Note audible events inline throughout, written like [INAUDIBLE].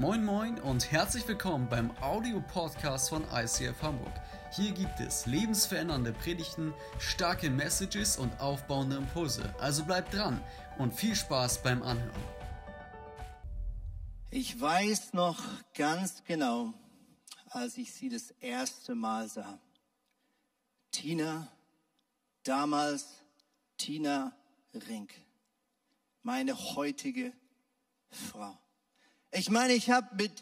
Moin Moin und herzlich willkommen beim Audio-Podcast von ICF Hamburg. Hier gibt es lebensverändernde Predigten, starke Messages und aufbauende Impulse. Also bleibt dran und viel Spaß beim Anhören. Ich weiß noch ganz genau, als ich sie das erste Mal sah. Tina, damals Tina Rink, meine heutige Frau. Ich meine, ich habe mit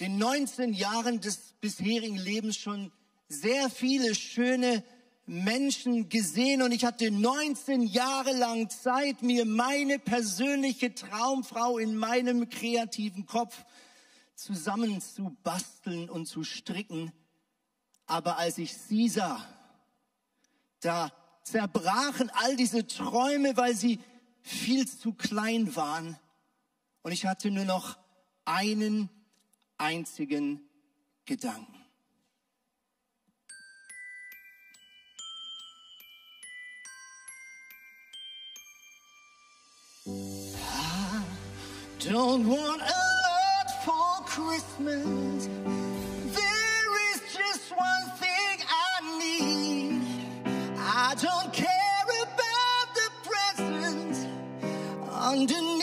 den 19 Jahren des bisherigen Lebens schon sehr viele schöne Menschen gesehen und ich hatte 19 Jahre lang Zeit, mir meine persönliche Traumfrau in meinem kreativen Kopf zusammenzubasteln und zu stricken. Aber als ich sie sah, da zerbrachen all diese Träume, weil sie viel zu klein waren. Und ich hatte nur noch einen einzigen Gedanken. I don't want a lot for Christmas. There is just one thing I need. I don't care about the presents underneath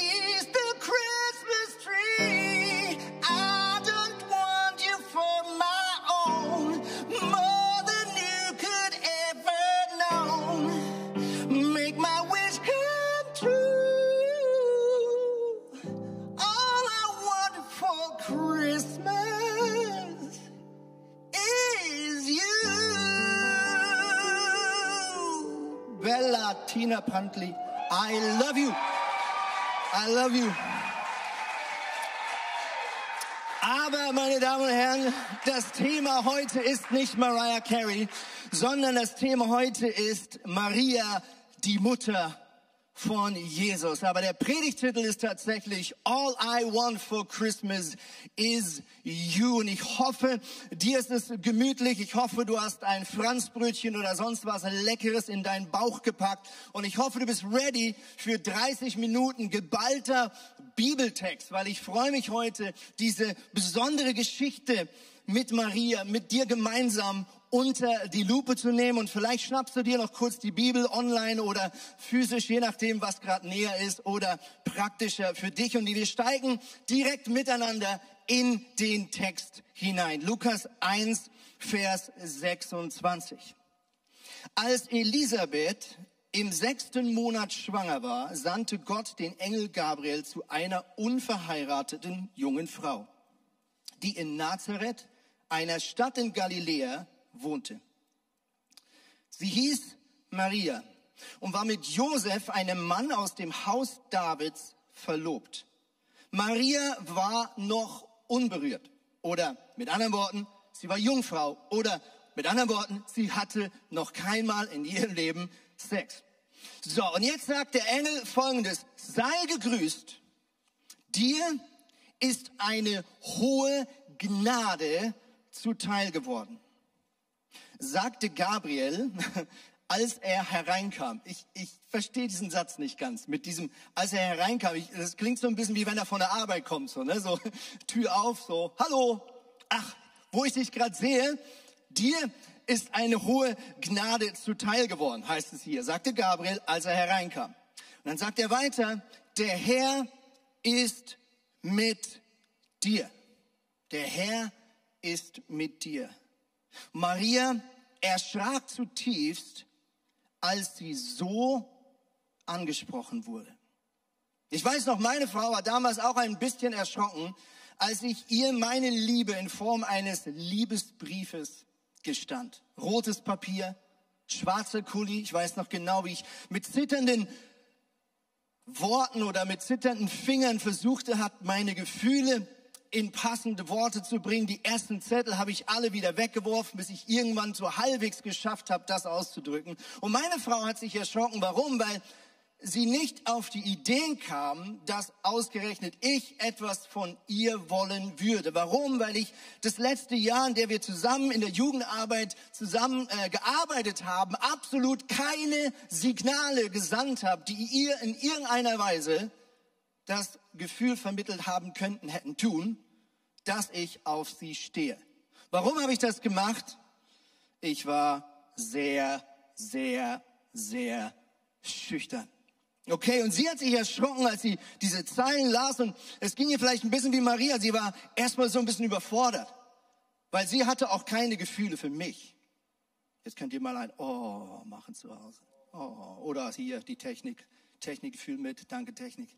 Tina Pantley, I love you. I love you. Aber, meine Damen und Herren, das Thema heute ist nicht Mariah Carey, sondern das Thema heute ist Maria, die Mutter von Jesus. Aber der Predigtitel ist tatsächlich All I Want for Christmas is You. Und ich hoffe, dir ist es gemütlich. Ich hoffe, du hast ein Franzbrötchen oder sonst was Leckeres in deinen Bauch gepackt. Und ich hoffe, du bist ready für 30 Minuten geballter Bibeltext, weil ich freue mich heute, diese besondere Geschichte mit Maria, mit dir gemeinsam unter die Lupe zu nehmen und vielleicht schnappst du dir noch kurz die Bibel online oder physisch, je nachdem, was gerade näher ist oder praktischer für dich. Und wir steigen direkt miteinander in den Text hinein. Lukas 1, Vers 26. Als Elisabeth im sechsten Monat schwanger war, sandte Gott den Engel Gabriel zu einer unverheirateten jungen Frau, die in Nazareth, einer Stadt in Galiläa, wohnte. Sie hieß Maria und war mit Josef, einem Mann aus dem Haus Davids, verlobt. Maria war noch unberührt. Oder mit anderen Worten, sie war Jungfrau. Oder mit anderen Worten, sie hatte noch keinmal in ihrem Leben Sex. So, und jetzt sagt der Engel folgendes. Sei gegrüßt. Dir ist eine hohe Gnade zuteil geworden sagte Gabriel, [LAUGHS] als er hereinkam. Ich, ich verstehe diesen Satz nicht ganz. Mit diesem, als er hereinkam, ich, das klingt so ein bisschen wie wenn er von der Arbeit kommt, so, ne? so [LAUGHS] Tür auf, so, hallo, ach, wo ich dich gerade sehe, dir ist eine hohe Gnade zuteil geworden, heißt es hier, sagte Gabriel, als er hereinkam. Und dann sagt er weiter, der Herr ist mit dir. Der Herr ist mit dir. Maria erschrak zutiefst, als sie so angesprochen wurde. Ich weiß noch, meine Frau war damals auch ein bisschen erschrocken, als ich ihr meine Liebe in Form eines Liebesbriefes gestand. Rotes Papier, schwarzer Kuli, ich weiß noch genau, wie ich mit zitternden Worten oder mit zitternden Fingern versuchte hat, meine Gefühle in passende Worte zu bringen. Die ersten Zettel habe ich alle wieder weggeworfen, bis ich irgendwann so halbwegs geschafft habe, das auszudrücken. Und meine Frau hat sich erschrocken. Warum? Weil sie nicht auf die Idee kam, dass ausgerechnet ich etwas von ihr wollen würde. Warum? Weil ich das letzte Jahr, in der wir zusammen in der Jugendarbeit zusammen äh, gearbeitet haben, absolut keine Signale gesandt habe, die ihr in irgendeiner Weise das Gefühl vermittelt haben könnten, hätten tun, dass ich auf sie stehe. Warum habe ich das gemacht? Ich war sehr, sehr, sehr schüchtern. Okay, und sie hat sich erschrocken, als sie diese Zeilen las und es ging ihr vielleicht ein bisschen wie Maria. Sie war erstmal so ein bisschen überfordert, weil sie hatte auch keine Gefühle für mich. Jetzt könnt ihr mal ein Oh machen zu Hause. Oh, oder hier die Technik. Technikgefühl mit. Danke, Technik.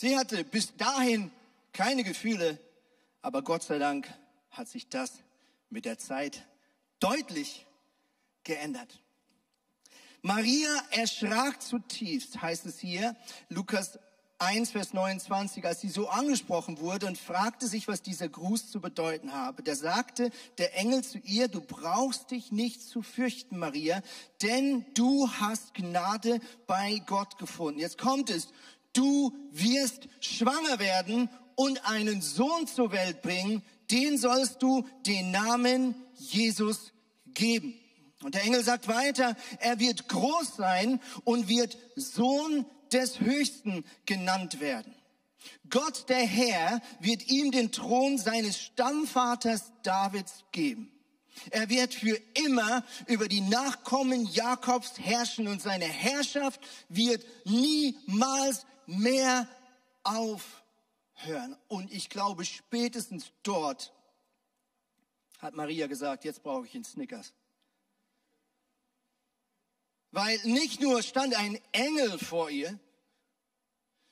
Sie hatte bis dahin keine Gefühle, aber Gott sei Dank hat sich das mit der Zeit deutlich geändert. Maria erschrak zutiefst, heißt es hier, Lukas 1, Vers 29, als sie so angesprochen wurde und fragte sich, was dieser Gruß zu bedeuten habe. Da sagte der Engel zu ihr, du brauchst dich nicht zu fürchten, Maria, denn du hast Gnade bei Gott gefunden. Jetzt kommt es, du wirst schwanger werden und einen Sohn zur Welt bringen, den sollst du den Namen Jesus geben. Und der Engel sagt weiter, er wird groß sein und wird Sohn des Höchsten genannt werden. Gott der Herr wird ihm den Thron seines Stammvaters Davids geben. Er wird für immer über die Nachkommen Jakobs herrschen und seine Herrschaft wird niemals mehr aufhören. Und ich glaube, spätestens dort hat Maria gesagt, jetzt brauche ich einen Snickers. Weil nicht nur stand ein Engel vor ihr,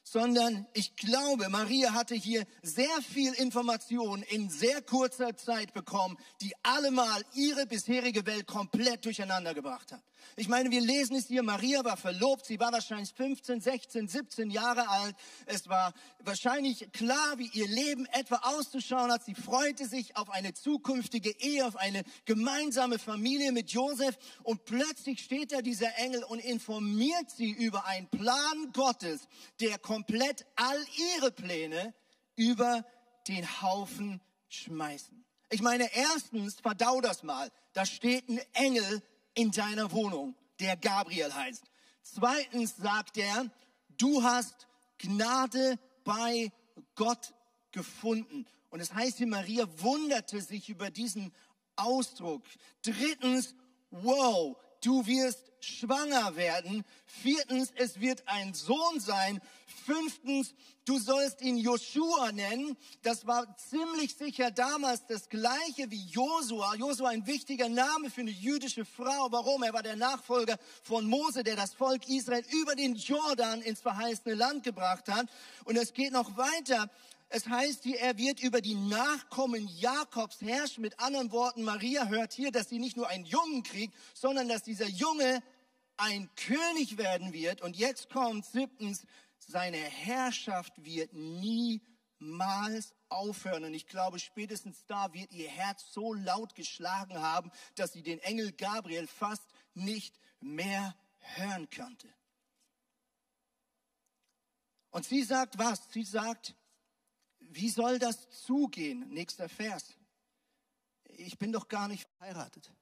sondern ich glaube, Maria hatte hier sehr viel Information in sehr kurzer Zeit bekommen, die allemal ihre bisherige Welt komplett durcheinander gebracht hat. Ich meine, wir lesen es hier, Maria war verlobt, sie war wahrscheinlich 15, 16, 17 Jahre alt. Es war wahrscheinlich klar, wie ihr Leben etwa auszuschauen hat. Sie freute sich auf eine zukünftige Ehe, auf eine gemeinsame Familie mit Josef. Und plötzlich steht da dieser Engel und informiert sie über einen Plan Gottes, der komplett all ihre Pläne über den Haufen schmeißen. Ich meine, erstens, verdau das mal. Da steht ein Engel in deiner Wohnung, der Gabriel heißt. Zweitens sagt er, du hast Gnade bei Gott gefunden. Und es heißt hier, Maria wunderte sich über diesen Ausdruck. Drittens, wow, du wirst schwanger werden. Viertens, es wird ein Sohn sein. Fünftens, du sollst ihn Joshua nennen. Das war ziemlich sicher damals das gleiche wie Josua. Josua ein wichtiger Name für eine jüdische Frau. Warum? Er war der Nachfolger von Mose, der das Volk Israel über den Jordan ins verheißene Land gebracht hat. Und es geht noch weiter. Es heißt hier, er wird über die Nachkommen Jakobs herrschen. Mit anderen Worten, Maria hört hier, dass sie nicht nur einen Jungen kriegt, sondern dass dieser Junge ein König werden wird. Und jetzt kommt siebtens, seine Herrschaft wird niemals aufhören. Und ich glaube, spätestens da wird ihr Herz so laut geschlagen haben, dass sie den Engel Gabriel fast nicht mehr hören konnte. Und sie sagt was? Sie sagt, wie soll das zugehen? Nächster Vers. Ich bin doch gar nicht verheiratet.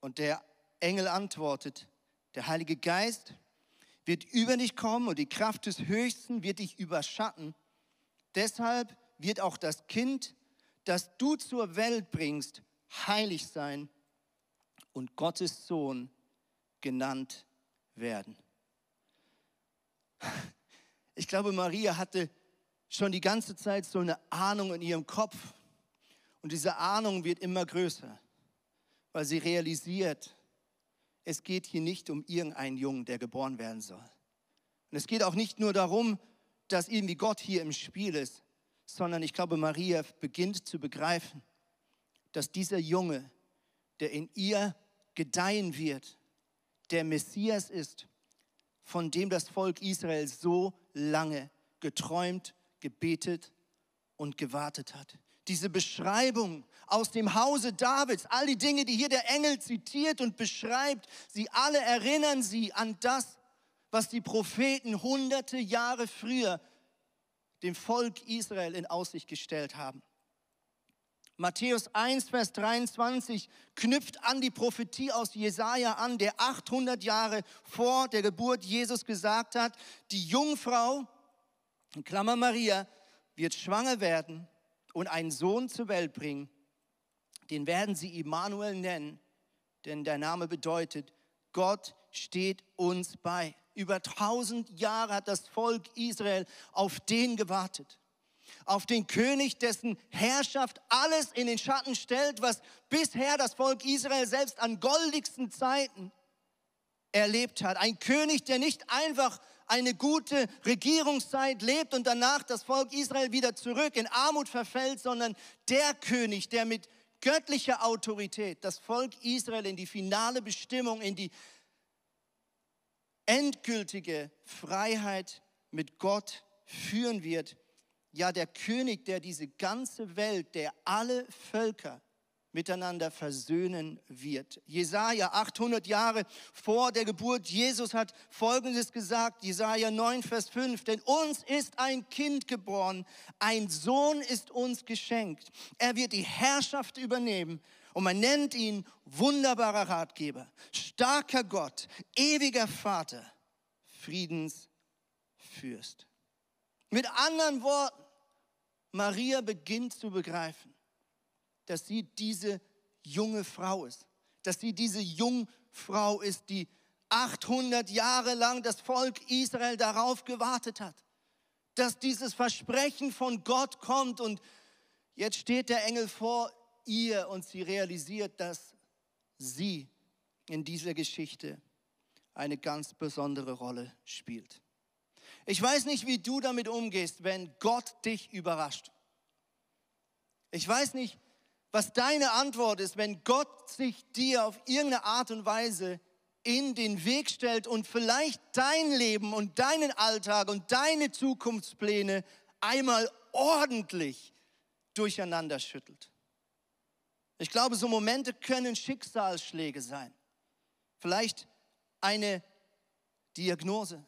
Und der Engel antwortet, der Heilige Geist wird über dich kommen und die Kraft des Höchsten wird dich überschatten. Deshalb wird auch das Kind, das du zur Welt bringst, heilig sein und Gottes Sohn genannt werden. Ich glaube, Maria hatte schon die ganze Zeit so eine Ahnung in ihrem Kopf. Und diese Ahnung wird immer größer, weil sie realisiert, es geht hier nicht um irgendeinen Jungen, der geboren werden soll. Und es geht auch nicht nur darum, dass irgendwie Gott hier im Spiel ist, sondern ich glaube, Maria beginnt zu begreifen, dass dieser Junge, der in ihr gedeihen wird, der Messias ist, von dem das Volk Israel so lange geträumt gebetet und gewartet hat. Diese Beschreibung aus dem Hause Davids, all die Dinge, die hier der Engel zitiert und beschreibt, sie alle erinnern sie an das, was die Propheten hunderte Jahre früher dem Volk Israel in Aussicht gestellt haben. Matthäus 1, Vers 23 knüpft an die Prophetie aus Jesaja an, der 800 Jahre vor der Geburt Jesus gesagt hat: Die Jungfrau in Klammer Maria, wird schwanger werden und einen Sohn zur Welt bringen. Den werden sie Immanuel nennen, denn der Name bedeutet, Gott steht uns bei. Über tausend Jahre hat das Volk Israel auf den gewartet. Auf den König, dessen Herrschaft alles in den Schatten stellt, was bisher das Volk Israel selbst an goldigsten Zeiten erlebt hat. Ein König, der nicht einfach eine gute Regierungszeit lebt und danach das Volk Israel wieder zurück in Armut verfällt, sondern der König, der mit göttlicher Autorität das Volk Israel in die finale Bestimmung, in die endgültige Freiheit mit Gott führen wird. Ja, der König, der diese ganze Welt, der alle Völker miteinander versöhnen wird. Jesaja 800 Jahre vor der Geburt Jesus hat Folgendes gesagt, Jesaja 9, Vers 5, denn uns ist ein Kind geboren, ein Sohn ist uns geschenkt. Er wird die Herrschaft übernehmen und man nennt ihn wunderbarer Ratgeber, starker Gott, ewiger Vater, Friedensfürst. Mit anderen Worten, Maria beginnt zu begreifen, dass sie diese junge Frau ist. Dass sie diese Jungfrau ist, die 800 Jahre lang das Volk Israel darauf gewartet hat. Dass dieses Versprechen von Gott kommt und jetzt steht der Engel vor ihr und sie realisiert, dass sie in dieser Geschichte eine ganz besondere Rolle spielt. Ich weiß nicht, wie du damit umgehst, wenn Gott dich überrascht. Ich weiß nicht, was deine Antwort ist, wenn Gott sich dir auf irgendeine Art und Weise in den Weg stellt und vielleicht dein Leben und deinen Alltag und deine Zukunftspläne einmal ordentlich durcheinander schüttelt. Ich glaube, so Momente können Schicksalsschläge sein. Vielleicht eine Diagnose.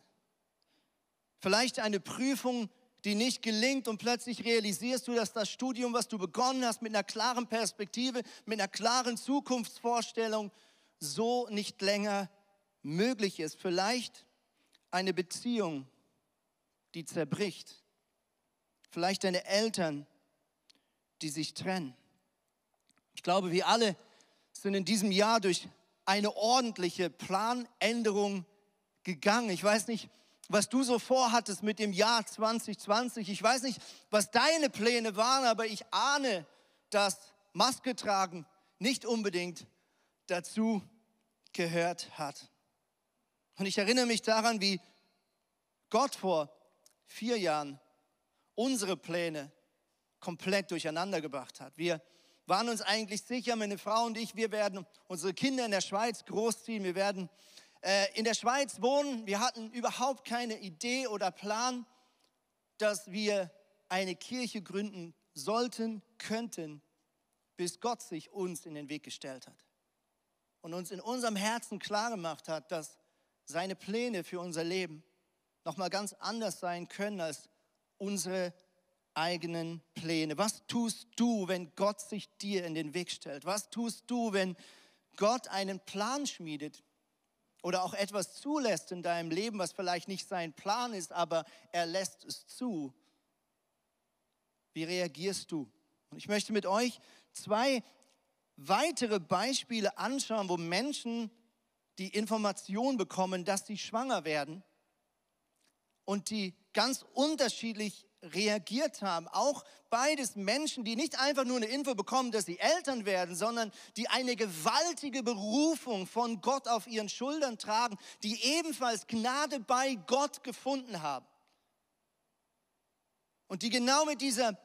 Vielleicht eine Prüfung, die nicht gelingt und plötzlich realisierst du, dass das Studium, was du begonnen hast, mit einer klaren Perspektive, mit einer klaren Zukunftsvorstellung, so nicht länger möglich ist. Vielleicht eine Beziehung, die zerbricht. Vielleicht deine Eltern, die sich trennen. Ich glaube, wir alle sind in diesem Jahr durch eine ordentliche Planänderung gegangen. Ich weiß nicht, was du so vorhattest mit dem Jahr 2020. Ich weiß nicht, was deine Pläne waren, aber ich ahne, dass Maske tragen nicht unbedingt dazu gehört hat. Und ich erinnere mich daran, wie Gott vor vier Jahren unsere Pläne komplett durcheinander gebracht hat. Wir waren uns eigentlich sicher, meine Frau und ich, wir werden unsere Kinder in der Schweiz großziehen, wir werden in der Schweiz wohnen. Wir hatten überhaupt keine Idee oder Plan, dass wir eine Kirche gründen sollten, könnten, bis Gott sich uns in den Weg gestellt hat und uns in unserem Herzen klar gemacht hat, dass seine Pläne für unser Leben nochmal ganz anders sein können als unsere eigenen Pläne. Was tust du, wenn Gott sich dir in den Weg stellt? Was tust du, wenn Gott einen Plan schmiedet, oder auch etwas zulässt in deinem Leben, was vielleicht nicht sein Plan ist, aber er lässt es zu, wie reagierst du? Und ich möchte mit euch zwei weitere Beispiele anschauen, wo Menschen die Information bekommen, dass sie schwanger werden und die ganz unterschiedlich reagiert haben. Auch beides Menschen, die nicht einfach nur eine Info bekommen, dass sie Eltern werden, sondern die eine gewaltige Berufung von Gott auf ihren Schultern tragen, die ebenfalls Gnade bei Gott gefunden haben. Und die genau mit dieser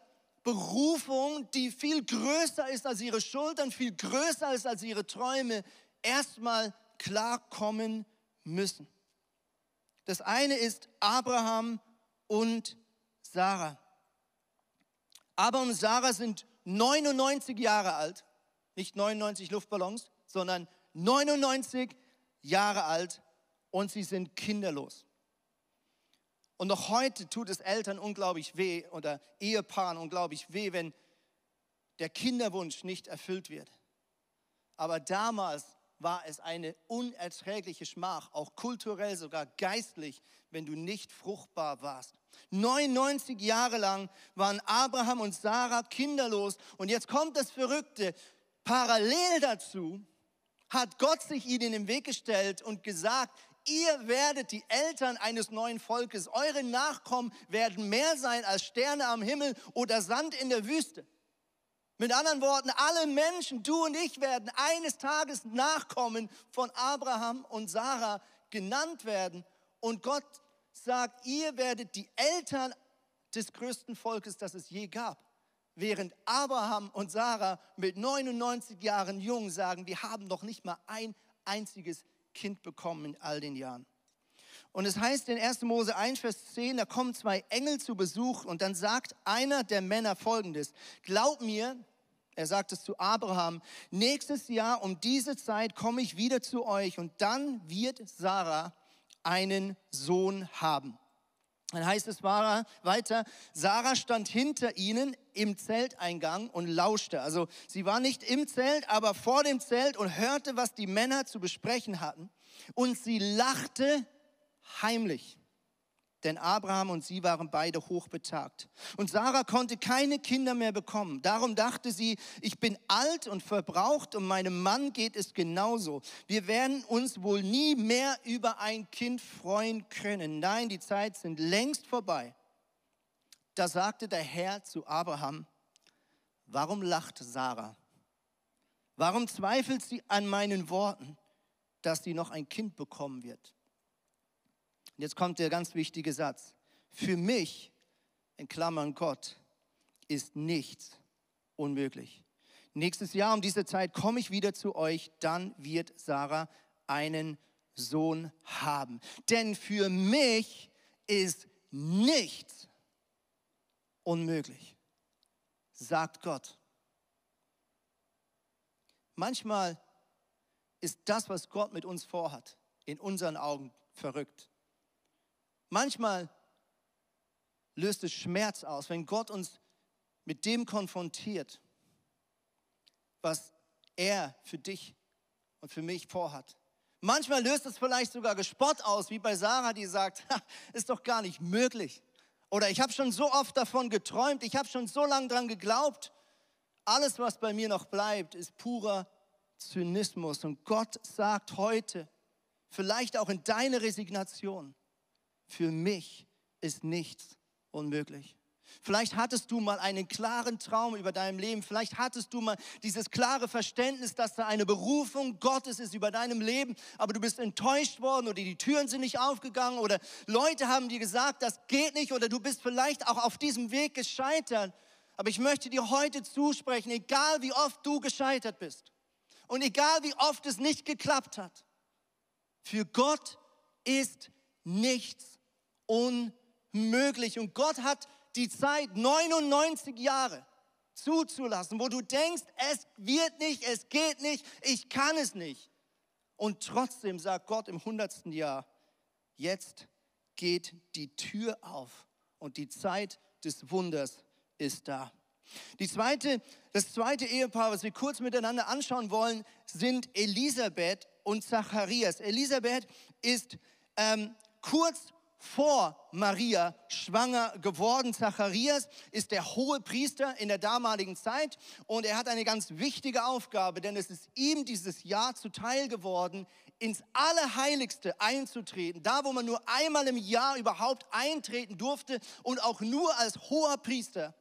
Berufung, die viel größer ist als ihre Schultern, viel größer ist als ihre Träume, erstmal klarkommen müssen. Das eine ist Abraham und Sarah. Aber und Sarah sind 99 Jahre alt, nicht 99 Luftballons, sondern 99 Jahre alt und sie sind kinderlos. Und noch heute tut es Eltern unglaublich weh oder Ehepaaren unglaublich weh, wenn der Kinderwunsch nicht erfüllt wird. Aber damals war es eine unerträgliche Schmach, auch kulturell, sogar geistlich, wenn du nicht fruchtbar warst. 99 Jahre lang waren Abraham und Sarah kinderlos. Und jetzt kommt das Verrückte. Parallel dazu hat Gott sich ihnen im Weg gestellt und gesagt, ihr werdet die Eltern eines neuen Volkes. Eure Nachkommen werden mehr sein als Sterne am Himmel oder Sand in der Wüste. Mit anderen Worten, alle Menschen, du und ich werden eines Tages Nachkommen von Abraham und Sarah genannt werden. Und Gott sagt, ihr werdet die Eltern des größten Volkes, das es je gab. Während Abraham und Sarah mit 99 Jahren jung sagen, wir haben noch nicht mal ein einziges Kind bekommen in all den Jahren. Und es heißt in 1. Mose 1, Vers 10, da kommen zwei Engel zu Besuch und dann sagt einer der Männer folgendes, glaub mir, er sagt es zu Abraham, nächstes Jahr um diese Zeit komme ich wieder zu euch und dann wird Sarah einen Sohn haben. Dann heißt es weiter, Sarah stand hinter ihnen im Zelteingang und lauschte. Also sie war nicht im Zelt, aber vor dem Zelt und hörte, was die Männer zu besprechen hatten. Und sie lachte heimlich denn Abraham und sie waren beide hochbetagt. Und Sarah konnte keine Kinder mehr bekommen. Darum dachte sie, ich bin alt und verbraucht und meinem Mann geht es genauso. Wir werden uns wohl nie mehr über ein Kind freuen können. Nein, die Zeit sind längst vorbei. Da sagte der Herr zu Abraham, warum lacht Sarah? Warum zweifelt sie an meinen Worten, dass sie noch ein Kind bekommen wird? Jetzt kommt der ganz wichtige Satz. Für mich, in Klammern Gott, ist nichts unmöglich. Nächstes Jahr um diese Zeit komme ich wieder zu euch, dann wird Sarah einen Sohn haben. Denn für mich ist nichts unmöglich, sagt Gott. Manchmal ist das, was Gott mit uns vorhat, in unseren Augen verrückt. Manchmal löst es Schmerz aus, wenn Gott uns mit dem konfrontiert, was er für dich und für mich vorhat. Manchmal löst es vielleicht sogar Gespott aus, wie bei Sarah, die sagt, ist doch gar nicht möglich. Oder ich habe schon so oft davon geträumt, ich habe schon so lange dran geglaubt. Alles, was bei mir noch bleibt, ist purer Zynismus. Und Gott sagt heute, vielleicht auch in deine Resignation, für mich ist nichts unmöglich. Vielleicht hattest du mal einen klaren Traum über deinem Leben. Vielleicht hattest du mal dieses klare Verständnis, dass da eine Berufung Gottes ist über deinem Leben, aber du bist enttäuscht worden oder die Türen sind nicht aufgegangen oder Leute haben dir gesagt, das geht nicht oder du bist vielleicht auch auf diesem Weg gescheitert. Aber ich möchte dir heute zusprechen, egal wie oft du gescheitert bist und egal wie oft es nicht geklappt hat, für Gott ist nichts unmöglich. Und Gott hat die Zeit 99 Jahre zuzulassen, wo du denkst, es wird nicht, es geht nicht, ich kann es nicht. Und trotzdem sagt Gott im hundertsten Jahr, jetzt geht die Tür auf und die Zeit des Wunders ist da. Die zweite, das zweite Ehepaar, was wir kurz miteinander anschauen wollen, sind Elisabeth und Zacharias. Elisabeth ist ähm, kurz vor Maria schwanger geworden. Zacharias ist der hohe Priester in der damaligen Zeit und er hat eine ganz wichtige Aufgabe, denn es ist ihm dieses Jahr zuteil geworden, ins Allerheiligste einzutreten, da wo man nur einmal im Jahr überhaupt eintreten durfte und auch nur als hoher Priester.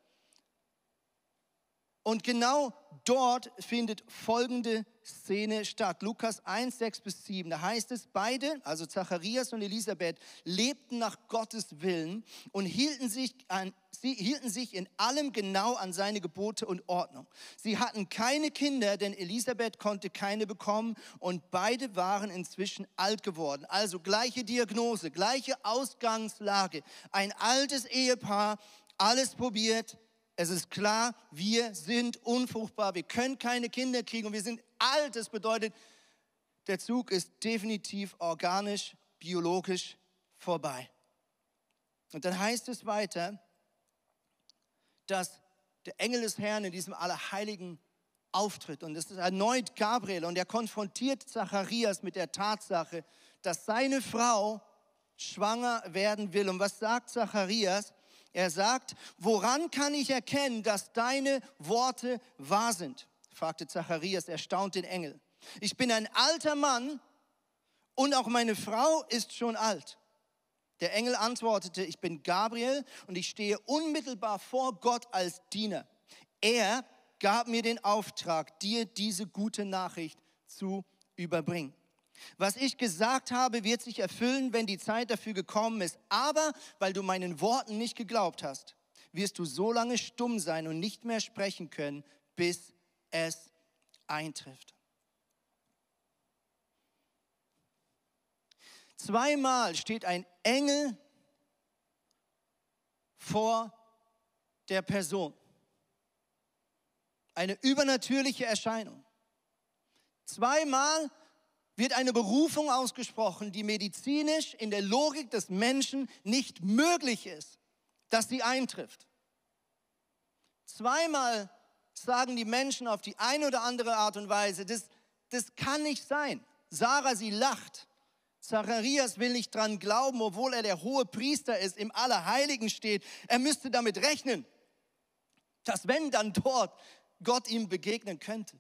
Und genau dort findet folgende Szene statt. Lukas 1, 6 bis 7. Da heißt es, beide, also Zacharias und Elisabeth, lebten nach Gottes Willen und hielten sich, an, sie hielten sich in allem genau an seine Gebote und Ordnung. Sie hatten keine Kinder, denn Elisabeth konnte keine bekommen und beide waren inzwischen alt geworden. Also gleiche Diagnose, gleiche Ausgangslage. Ein altes Ehepaar, alles probiert, es ist klar, wir sind unfruchtbar, wir können keine Kinder kriegen und wir sind alt. Das bedeutet, der Zug ist definitiv organisch, biologisch vorbei. Und dann heißt es weiter, dass der Engel des Herrn in diesem Allerheiligen auftritt. Und es ist erneut Gabriel und er konfrontiert Zacharias mit der Tatsache, dass seine Frau schwanger werden will. Und was sagt Zacharias? Er sagt, woran kann ich erkennen, dass deine Worte wahr sind? fragte Zacharias, erstaunt den Engel. Ich bin ein alter Mann und auch meine Frau ist schon alt. Der Engel antwortete, ich bin Gabriel und ich stehe unmittelbar vor Gott als Diener. Er gab mir den Auftrag, dir diese gute Nachricht zu überbringen. Was ich gesagt habe, wird sich erfüllen, wenn die Zeit dafür gekommen ist. Aber weil du meinen Worten nicht geglaubt hast, wirst du so lange stumm sein und nicht mehr sprechen können, bis es eintrifft. Zweimal steht ein Engel vor der Person. Eine übernatürliche Erscheinung. Zweimal wird eine Berufung ausgesprochen, die medizinisch in der Logik des Menschen nicht möglich ist, dass sie eintrifft. Zweimal sagen die Menschen auf die eine oder andere Art und Weise, das, das kann nicht sein. Sarah, sie lacht. Zacharias will nicht dran glauben, obwohl er der hohe Priester ist, im Allerheiligen steht. Er müsste damit rechnen, dass wenn dann dort Gott ihm begegnen könnte.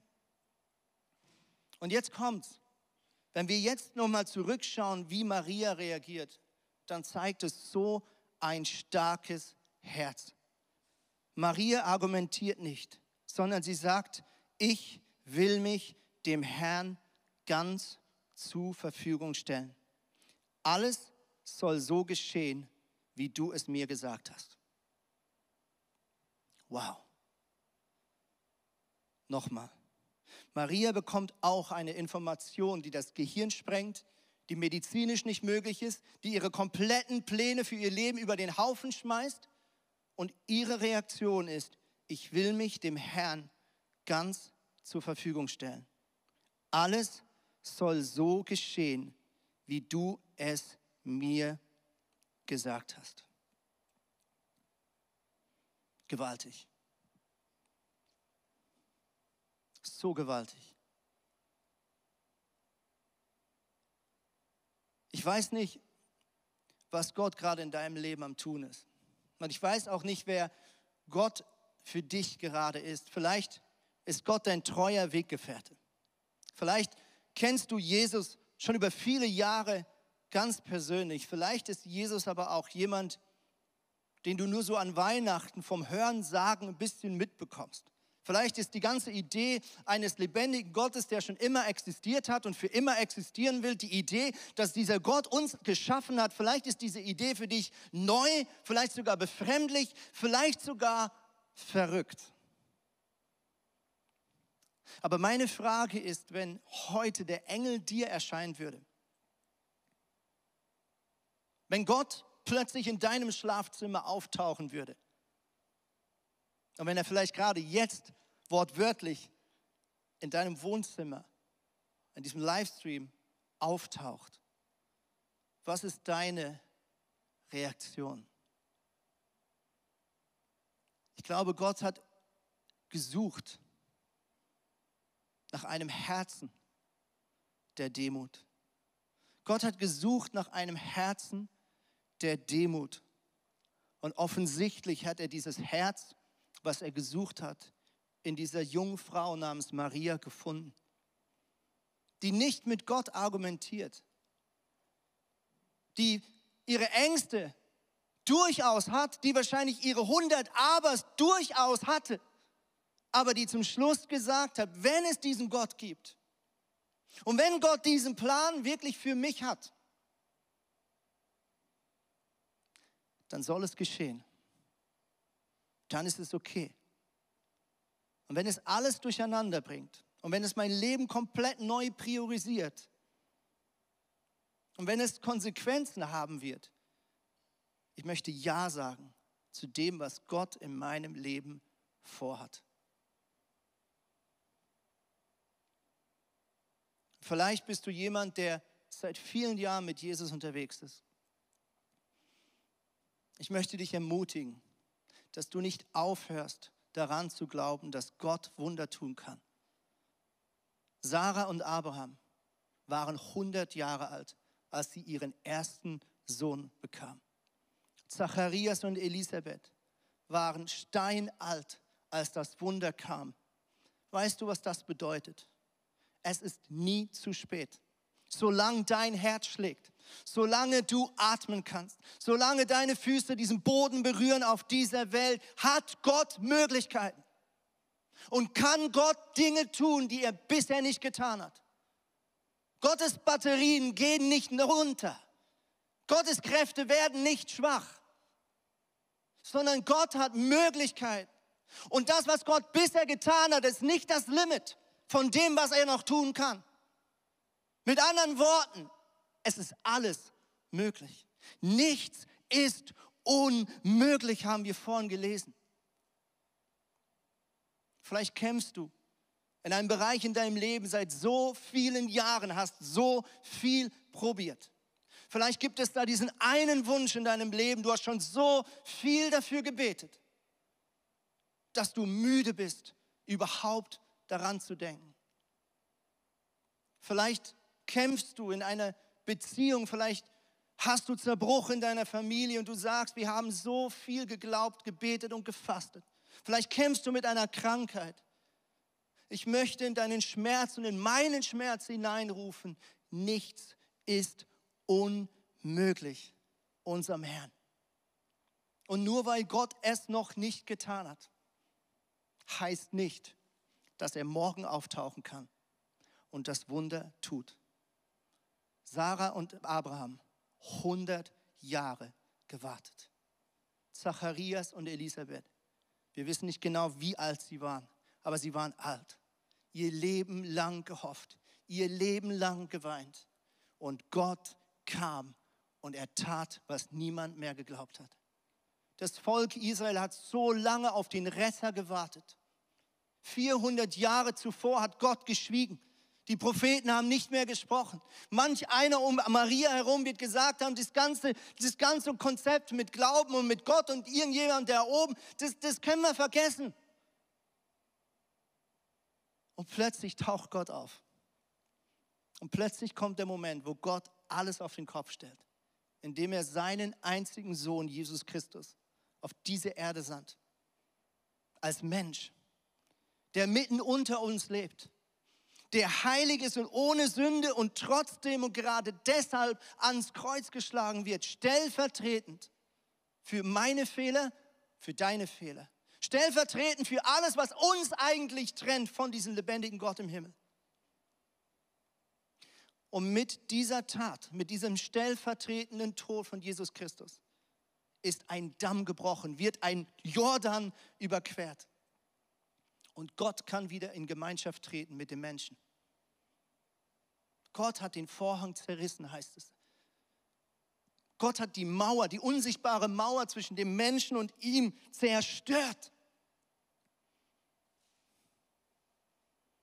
Und jetzt kommt's. Wenn wir jetzt nochmal zurückschauen, wie Maria reagiert, dann zeigt es so ein starkes Herz. Maria argumentiert nicht, sondern sie sagt, ich will mich dem Herrn ganz zur Verfügung stellen. Alles soll so geschehen, wie du es mir gesagt hast. Wow. Nochmal. Maria bekommt auch eine Information, die das Gehirn sprengt, die medizinisch nicht möglich ist, die ihre kompletten Pläne für ihr Leben über den Haufen schmeißt. Und ihre Reaktion ist, ich will mich dem Herrn ganz zur Verfügung stellen. Alles soll so geschehen, wie du es mir gesagt hast. Gewaltig. So gewaltig. Ich weiß nicht, was Gott gerade in deinem Leben am Tun ist. Und ich weiß auch nicht, wer Gott für dich gerade ist. Vielleicht ist Gott dein treuer Weggefährte. Vielleicht kennst du Jesus schon über viele Jahre ganz persönlich. Vielleicht ist Jesus aber auch jemand, den du nur so an Weihnachten vom Hören sagen ein bisschen mitbekommst. Vielleicht ist die ganze Idee eines lebendigen Gottes, der schon immer existiert hat und für immer existieren will, die Idee, dass dieser Gott uns geschaffen hat. Vielleicht ist diese Idee für dich neu, vielleicht sogar befremdlich, vielleicht sogar verrückt. Aber meine Frage ist, wenn heute der Engel dir erscheinen würde, wenn Gott plötzlich in deinem Schlafzimmer auftauchen würde, und wenn er vielleicht gerade jetzt wortwörtlich in deinem Wohnzimmer, in diesem Livestream auftaucht, was ist deine Reaktion? Ich glaube, Gott hat gesucht nach einem Herzen der Demut. Gott hat gesucht nach einem Herzen der Demut. Und offensichtlich hat er dieses Herz was er gesucht hat, in dieser jungen Frau namens Maria gefunden, die nicht mit Gott argumentiert, die ihre Ängste durchaus hat, die wahrscheinlich ihre hundert Abers durchaus hatte, aber die zum Schluss gesagt hat, wenn es diesen Gott gibt und wenn Gott diesen Plan wirklich für mich hat, dann soll es geschehen dann ist es okay. Und wenn es alles durcheinander bringt und wenn es mein Leben komplett neu priorisiert und wenn es Konsequenzen haben wird, ich möchte Ja sagen zu dem, was Gott in meinem Leben vorhat. Vielleicht bist du jemand, der seit vielen Jahren mit Jesus unterwegs ist. Ich möchte dich ermutigen, dass du nicht aufhörst daran zu glauben, dass Gott Wunder tun kann. Sarah und Abraham waren 100 Jahre alt, als sie ihren ersten Sohn bekam. Zacharias und Elisabeth waren steinalt, als das Wunder kam. Weißt du, was das bedeutet? Es ist nie zu spät. Solange dein Herz schlägt, solange du atmen kannst, solange deine Füße diesen Boden berühren auf dieser Welt, hat Gott Möglichkeiten. Und kann Gott Dinge tun, die er bisher nicht getan hat. Gottes Batterien gehen nicht runter. Gottes Kräfte werden nicht schwach, sondern Gott hat Möglichkeiten. Und das, was Gott bisher getan hat, ist nicht das Limit von dem, was er noch tun kann. Mit anderen Worten, es ist alles möglich. Nichts ist unmöglich, haben wir vorhin gelesen. Vielleicht kämpfst du in einem Bereich in deinem Leben seit so vielen Jahren, hast so viel probiert. Vielleicht gibt es da diesen einen Wunsch in deinem Leben, du hast schon so viel dafür gebetet, dass du müde bist, überhaupt daran zu denken. Vielleicht kämpfst du in einer Beziehung, vielleicht hast du Zerbruch in deiner Familie und du sagst, wir haben so viel geglaubt, gebetet und gefastet. Vielleicht kämpfst du mit einer Krankheit. Ich möchte in deinen Schmerz und in meinen Schmerz hineinrufen, nichts ist unmöglich unserem Herrn. Und nur weil Gott es noch nicht getan hat, heißt nicht, dass er morgen auftauchen kann und das Wunder tut. Sarah und Abraham, 100 Jahre gewartet. Zacharias und Elisabeth, wir wissen nicht genau, wie alt sie waren, aber sie waren alt. Ihr Leben lang gehofft, ihr Leben lang geweint. Und Gott kam und er tat, was niemand mehr geglaubt hat. Das Volk Israel hat so lange auf den Retter gewartet. 400 Jahre zuvor hat Gott geschwiegen. Die Propheten haben nicht mehr gesprochen. Manch einer um Maria herum wird gesagt haben, das ganze, das ganze Konzept mit Glauben und mit Gott und irgendjemand da oben, das, das können wir vergessen. Und plötzlich taucht Gott auf. Und plötzlich kommt der Moment, wo Gott alles auf den Kopf stellt, indem er seinen einzigen Sohn, Jesus Christus, auf diese Erde sandt. Als Mensch, der mitten unter uns lebt der heilig ist und ohne Sünde und trotzdem und gerade deshalb ans Kreuz geschlagen wird, stellvertretend für meine Fehler, für deine Fehler. Stellvertretend für alles, was uns eigentlich trennt von diesem lebendigen Gott im Himmel. Und mit dieser Tat, mit diesem stellvertretenden Tod von Jesus Christus, ist ein Damm gebrochen, wird ein Jordan überquert. Und Gott kann wieder in Gemeinschaft treten mit den Menschen. Gott hat den Vorhang zerrissen, heißt es. Gott hat die Mauer, die unsichtbare Mauer zwischen dem Menschen und ihm zerstört.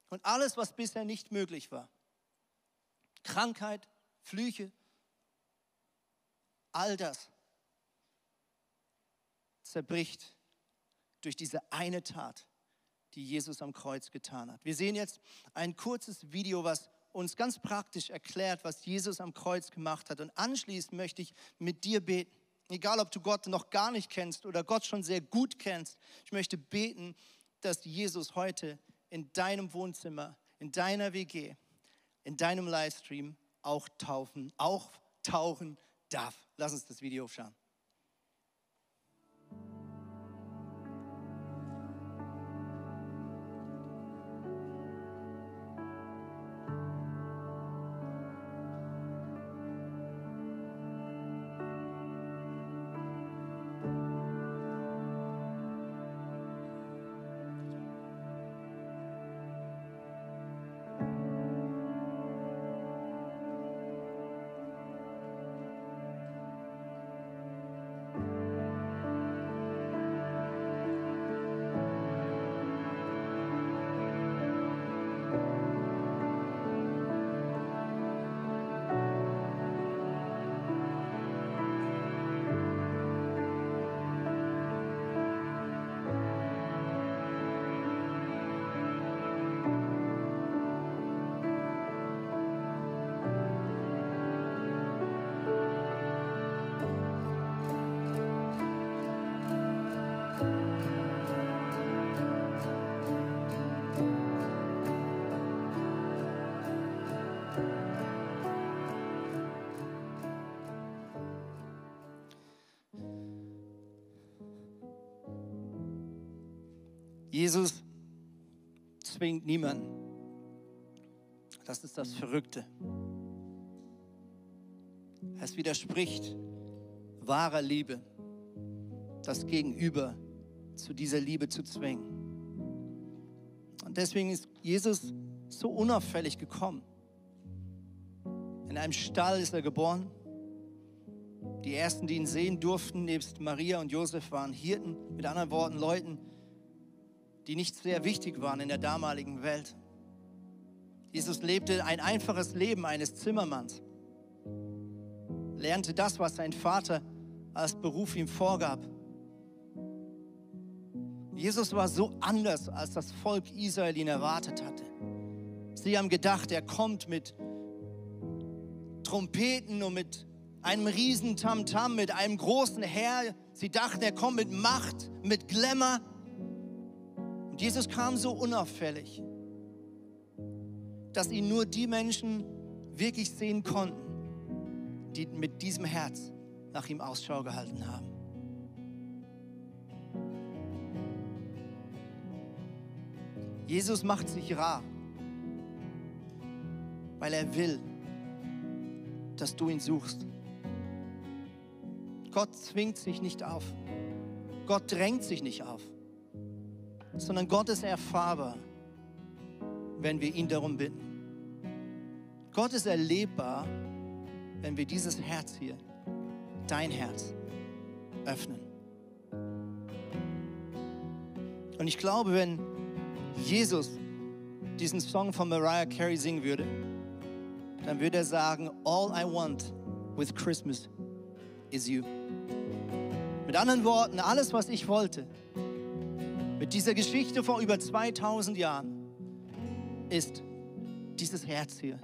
Und alles, was bisher nicht möglich war, Krankheit, Flüche, all das zerbricht durch diese eine Tat, die Jesus am Kreuz getan hat. Wir sehen jetzt ein kurzes Video, was uns ganz praktisch erklärt, was Jesus am Kreuz gemacht hat. Und anschließend möchte ich mit dir beten. Egal, ob du Gott noch gar nicht kennst oder Gott schon sehr gut kennst, ich möchte beten, dass Jesus heute in deinem Wohnzimmer, in deiner WG, in deinem Livestream auch taufen, auch tauchen darf. Lass uns das Video schauen. Jesus zwingt niemanden. Das ist das Verrückte. Es widerspricht wahrer Liebe, das Gegenüber zu dieser Liebe zu zwingen. Und deswegen ist Jesus so unauffällig gekommen. In einem Stall ist er geboren. Die ersten, die ihn sehen durften, nebst Maria und Josef, waren Hirten, mit anderen Worten Leuten, die nicht sehr wichtig waren in der damaligen Welt. Jesus lebte ein einfaches Leben eines Zimmermanns, lernte das, was sein Vater als Beruf ihm vorgab. Jesus war so anders, als das Volk Israel ihn erwartet hatte. Sie haben gedacht, er kommt mit Trompeten und mit einem riesen Tamtam, mit einem großen Herr. Sie dachten, er kommt mit Macht, mit Glamour. Und Jesus kam so unauffällig, dass ihn nur die Menschen wirklich sehen konnten, die mit diesem Herz nach ihm Ausschau gehalten haben. Jesus macht sich rar, weil er will, dass du ihn suchst. Gott zwingt sich nicht auf. Gott drängt sich nicht auf sondern Gott ist erfahrbar, wenn wir ihn darum bitten. Gott ist erlebbar, wenn wir dieses Herz hier, dein Herz, öffnen. Und ich glaube, wenn Jesus diesen Song von Mariah Carey singen würde, dann würde er sagen, All I want with Christmas is you. Mit anderen Worten, alles, was ich wollte, mit dieser Geschichte vor über 2000 Jahren ist dieses Herz hier,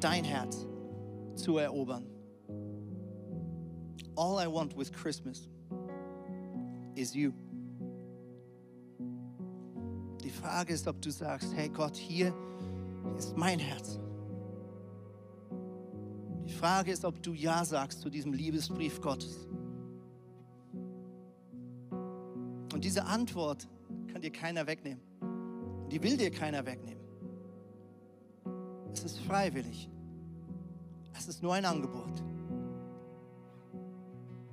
dein Herz, zu erobern. All I want with Christmas is you. Die Frage ist, ob du sagst, hey Gott, hier ist mein Herz. Die Frage ist, ob du Ja sagst zu diesem Liebesbrief Gottes. Und diese Antwort kann dir keiner wegnehmen. Die will dir keiner wegnehmen. Es ist freiwillig. Es ist nur ein Angebot.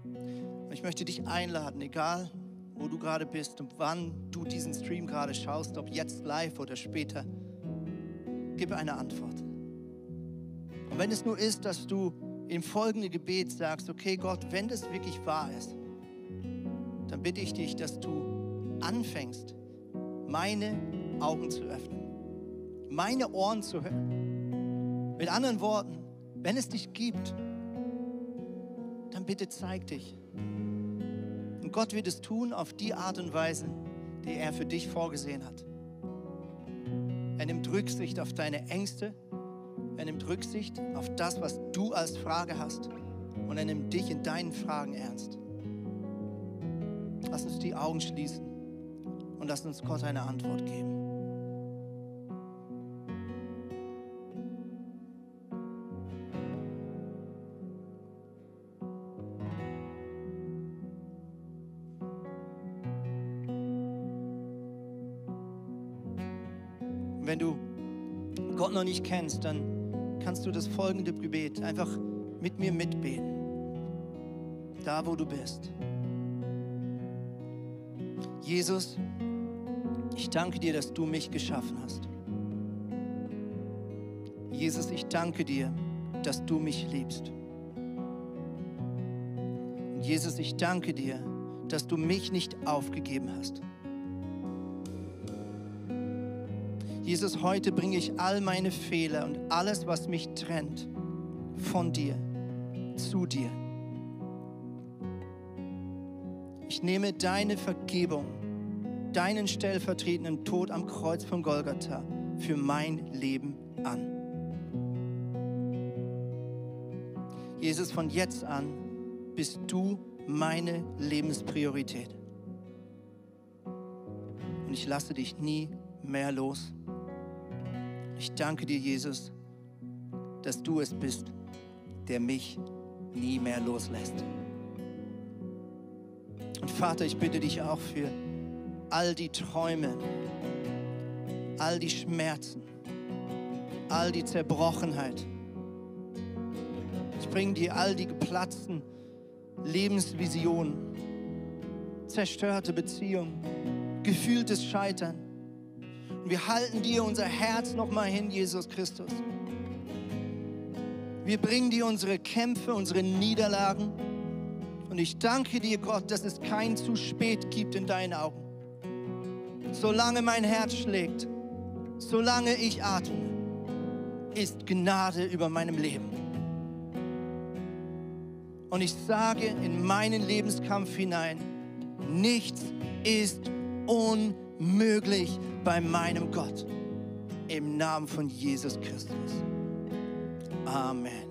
Und ich möchte dich einladen, egal wo du gerade bist und wann du diesen Stream gerade schaust, ob jetzt live oder später, gib eine Antwort. Und wenn es nur ist, dass du im folgenden Gebet sagst, okay Gott, wenn das wirklich wahr ist, dann bitte ich dich, dass du anfängst, meine Augen zu öffnen, meine Ohren zu hören. Mit anderen Worten, wenn es dich gibt, dann bitte zeig dich. Und Gott wird es tun auf die Art und Weise, die er für dich vorgesehen hat. Er nimmt Rücksicht auf deine Ängste, er nimmt Rücksicht auf das, was du als Frage hast und er nimmt dich in deinen Fragen ernst. Lass uns die Augen schließen und lass uns Gott eine Antwort geben. Wenn du Gott noch nicht kennst, dann kannst du das folgende Gebet einfach mit mir mitbeten. Da, wo du bist. Jesus, ich danke dir, dass du mich geschaffen hast. Jesus, ich danke dir, dass du mich liebst. Jesus, ich danke dir, dass du mich nicht aufgegeben hast. Jesus, heute bringe ich all meine Fehler und alles, was mich trennt, von dir zu dir. Ich nehme deine Vergebung, deinen stellvertretenden Tod am Kreuz von Golgatha für mein Leben an. Jesus, von jetzt an bist du meine Lebenspriorität. Und ich lasse dich nie mehr los. Ich danke dir, Jesus, dass du es bist, der mich nie mehr loslässt. Und Vater, ich bitte dich auch für all die Träume, all die Schmerzen, all die Zerbrochenheit. Ich bringe dir all die geplatzten Lebensvisionen, zerstörte Beziehungen, gefühltes Scheitern. Und wir halten dir unser Herz nochmal hin, Jesus Christus. Wir bringen dir unsere Kämpfe, unsere Niederlagen. Und ich danke dir, Gott, dass es kein zu spät gibt in deinen Augen. Solange mein Herz schlägt, solange ich atme, ist Gnade über meinem Leben. Und ich sage in meinen Lebenskampf hinein, nichts ist unmöglich bei meinem Gott. Im Namen von Jesus Christus. Amen.